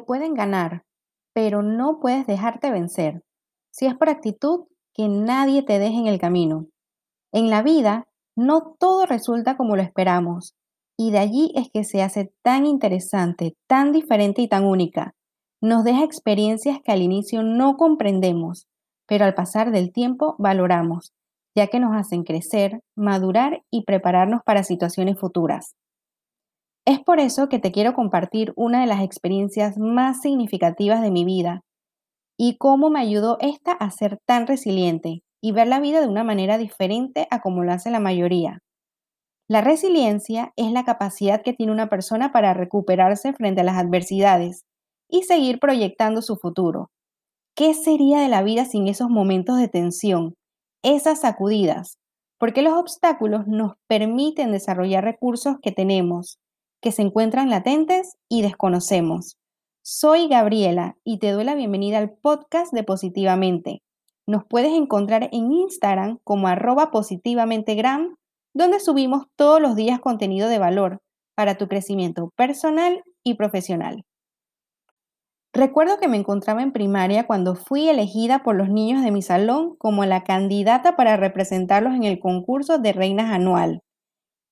Pueden ganar, pero no puedes dejarte vencer. Si es por actitud, que nadie te deje en el camino. En la vida, no todo resulta como lo esperamos, y de allí es que se hace tan interesante, tan diferente y tan única. Nos deja experiencias que al inicio no comprendemos, pero al pasar del tiempo valoramos, ya que nos hacen crecer, madurar y prepararnos para situaciones futuras. Es por eso que te quiero compartir una de las experiencias más significativas de mi vida y cómo me ayudó esta a ser tan resiliente y ver la vida de una manera diferente a como lo hace la mayoría. La resiliencia es la capacidad que tiene una persona para recuperarse frente a las adversidades y seguir proyectando su futuro. ¿Qué sería de la vida sin esos momentos de tensión, esas sacudidas? Porque los obstáculos nos permiten desarrollar recursos que tenemos, que se encuentran latentes y desconocemos. Soy Gabriela y te doy la bienvenida al podcast de Positivamente. Nos puedes encontrar en Instagram como arroba positivamentgram, donde subimos todos los días contenido de valor para tu crecimiento personal y profesional. Recuerdo que me encontraba en primaria cuando fui elegida por los niños de mi salón como la candidata para representarlos en el concurso de reinas anual.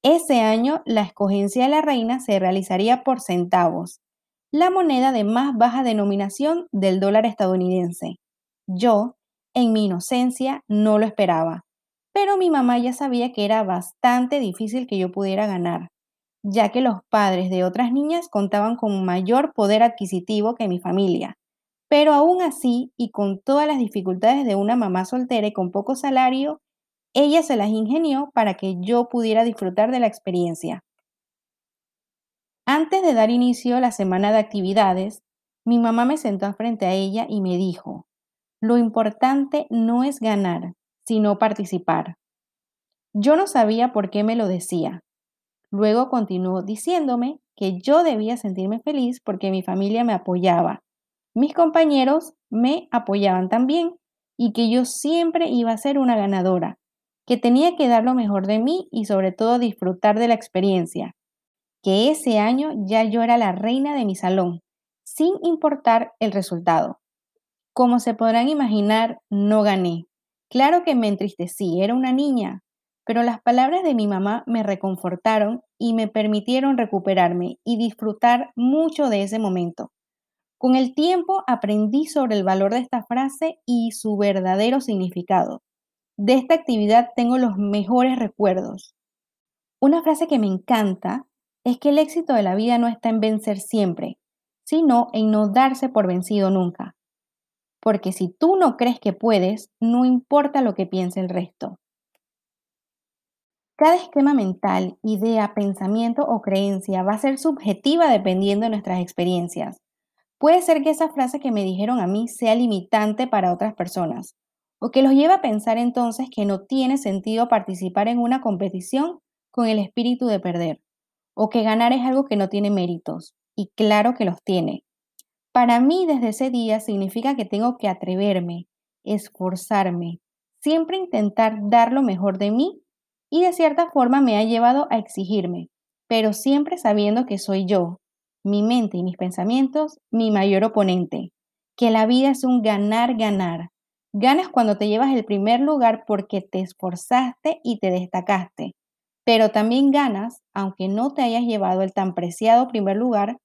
Ese año, la escogencia de la reina se realizaría por centavos, la moneda de más baja denominación del dólar estadounidense. Yo, en mi inocencia, no lo esperaba, pero mi mamá ya sabía que era bastante difícil que yo pudiera ganar, ya que los padres de otras niñas contaban con mayor poder adquisitivo que mi familia. Pero aún así, y con todas las dificultades de una mamá soltera y con poco salario, ella se las ingenió para que yo pudiera disfrutar de la experiencia. Antes de dar inicio a la semana de actividades, mi mamá me sentó frente a ella y me dijo, lo importante no es ganar, sino participar. Yo no sabía por qué me lo decía. Luego continuó diciéndome que yo debía sentirme feliz porque mi familia me apoyaba. Mis compañeros me apoyaban también y que yo siempre iba a ser una ganadora, que tenía que dar lo mejor de mí y sobre todo disfrutar de la experiencia, que ese año ya yo era la reina de mi salón, sin importar el resultado. Como se podrán imaginar, no gané. Claro que me entristecí, era una niña, pero las palabras de mi mamá me reconfortaron y me permitieron recuperarme y disfrutar mucho de ese momento. Con el tiempo aprendí sobre el valor de esta frase y su verdadero significado. De esta actividad tengo los mejores recuerdos. Una frase que me encanta es que el éxito de la vida no está en vencer siempre, sino en no darse por vencido nunca. Porque si tú no crees que puedes, no importa lo que piense el resto. Cada esquema mental, idea, pensamiento o creencia va a ser subjetiva dependiendo de nuestras experiencias. Puede ser que esa frase que me dijeron a mí sea limitante para otras personas, o que los lleva a pensar entonces que no tiene sentido participar en una competición con el espíritu de perder, o que ganar es algo que no tiene méritos, y claro que los tiene. Para mí desde ese día significa que tengo que atreverme, esforzarme, siempre intentar dar lo mejor de mí y de cierta forma me ha llevado a exigirme, pero siempre sabiendo que soy yo, mi mente y mis pensamientos, mi mayor oponente, que la vida es un ganar-ganar, Ganas cuando te llevas el primer lugar porque te esforzaste y te destacaste, pero también ganas aunque no te hayas llevado el tan preciado primer lugar,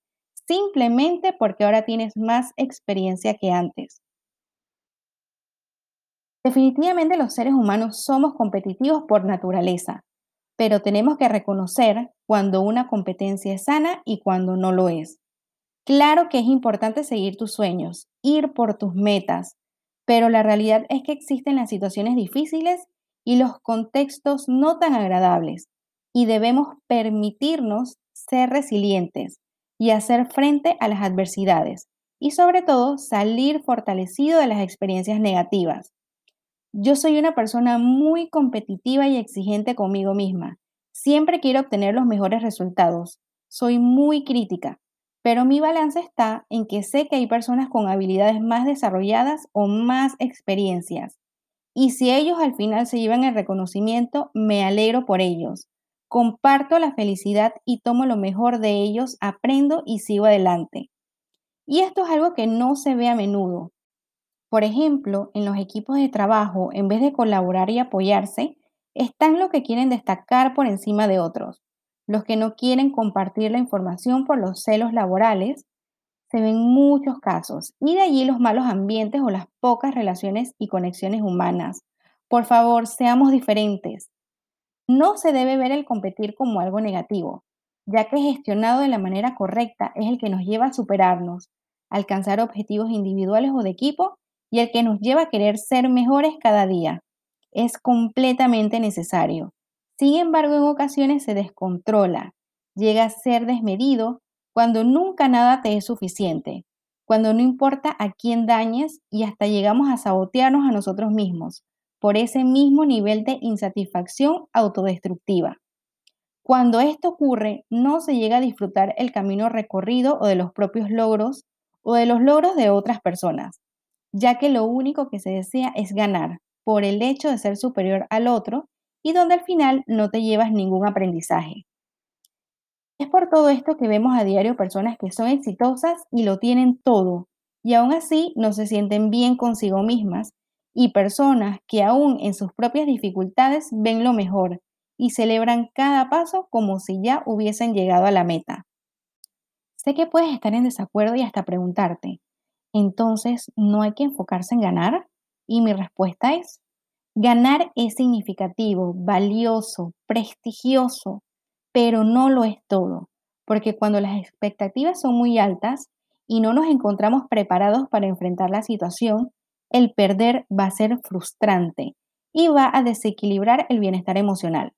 simplemente porque ahora tienes más experiencia que antes. Definitivamente los seres humanos somos competitivos por naturaleza, pero tenemos que reconocer cuando una competencia es sana y cuando no lo es. Claro que es importante seguir tus sueños, ir por tus metas, pero la realidad es que existen las situaciones difíciles y los contextos no tan agradables y debemos permitirnos ser resilientes y hacer frente a las adversidades y sobre todo salir fortalecido de las experiencias negativas. Yo soy una persona muy competitiva y exigente conmigo misma. Siempre quiero obtener los mejores resultados. Soy muy crítica pero mi balance está en que sé que hay personas con habilidades más desarrolladas o más experiencias. Y si ellos al final se llevan el reconocimiento, me alegro por ellos. Comparto la felicidad y tomo lo mejor de ellos, aprendo y sigo adelante. Y esto es algo que no se ve a menudo. Por ejemplo, en los equipos de trabajo, en vez de colaborar y apoyarse, están los que quieren destacar por encima de otros, los que no quieren compartir la información por los celos laborales. Se ven muchos casos y de allí los malos ambientes o las pocas relaciones y conexiones humanas. Por favor, seamos diferentes. No se debe ver el competir como algo negativo, ya que gestionado de la manera correcta es el que nos lleva a superarnos, alcanzar objetivos individuales o de equipo y el que nos lleva a querer ser mejores cada día. Es completamente necesario. Sin embargo, en ocasiones se descontrola, llega a ser desmedido cuando nunca nada te es suficiente, cuando no importa a quién dañes y hasta llegamos a sabotearnos a nosotros mismos por ese mismo nivel de insatisfacción autodestructiva. Cuando esto ocurre, no se llega a disfrutar el camino recorrido o de los propios logros o de los logros de otras personas, ya que lo único que se desea es ganar por el hecho de ser superior al otro y donde al final no te llevas ningún aprendizaje. Es por todo esto que vemos a diario personas que son exitosas y lo tienen todo, y aún así no se sienten bien consigo mismas, y personas que aún en sus propias dificultades ven lo mejor y celebran cada paso como si ya hubiesen llegado a la meta. Sé que puedes estar en desacuerdo y hasta preguntarte, entonces, ¿no hay que enfocarse en ganar? Y mi respuesta es, ganar es significativo, valioso, prestigioso, pero no lo es todo, porque cuando las expectativas son muy altas y no nos encontramos preparados para enfrentar la situación, el perder va a ser frustrante y va a desequilibrar el bienestar emocional.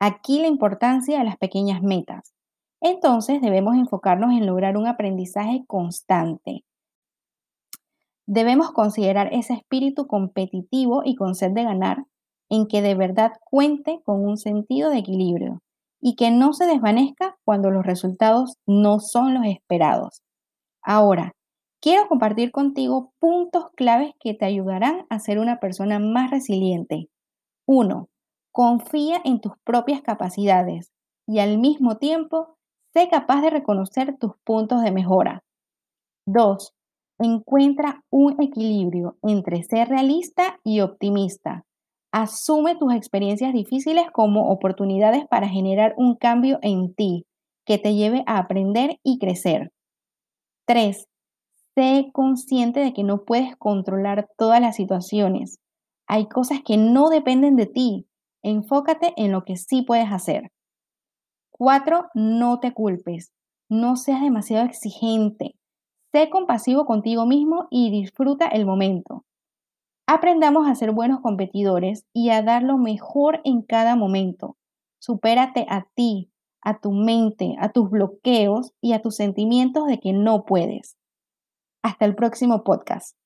Aquí la importancia de las pequeñas metas. Entonces debemos enfocarnos en lograr un aprendizaje constante, Debemos considerar ese espíritu competitivo y con sed de ganar, en que de verdad cuente con un sentido de equilibrio y que no se desvanezca cuando los resultados no son los esperados. Ahora, quiero compartir contigo puntos claves que te ayudarán a ser una persona más resiliente. 1. Confía en tus propias capacidades y al mismo tiempo sé capaz de reconocer tus puntos de mejora. 2. Encuentra un equilibrio entre ser realista y optimista. Asume tus experiencias difíciles como oportunidades para generar un cambio en ti que te lleve a aprender y crecer. 3. Sé consciente de que no puedes controlar todas las situaciones. Hay cosas que no dependen de ti. Enfócate en lo que sí puedes hacer. 4. No te culpes. No seas demasiado exigente. Sé compasivo contigo mismo y disfruta el momento. Aprendamos a ser buenos competidores y a dar lo mejor en cada momento. Supérate a ti, a tu mente, a tus bloqueos y a tus sentimientos de que no puedes. Hasta el próximo podcast.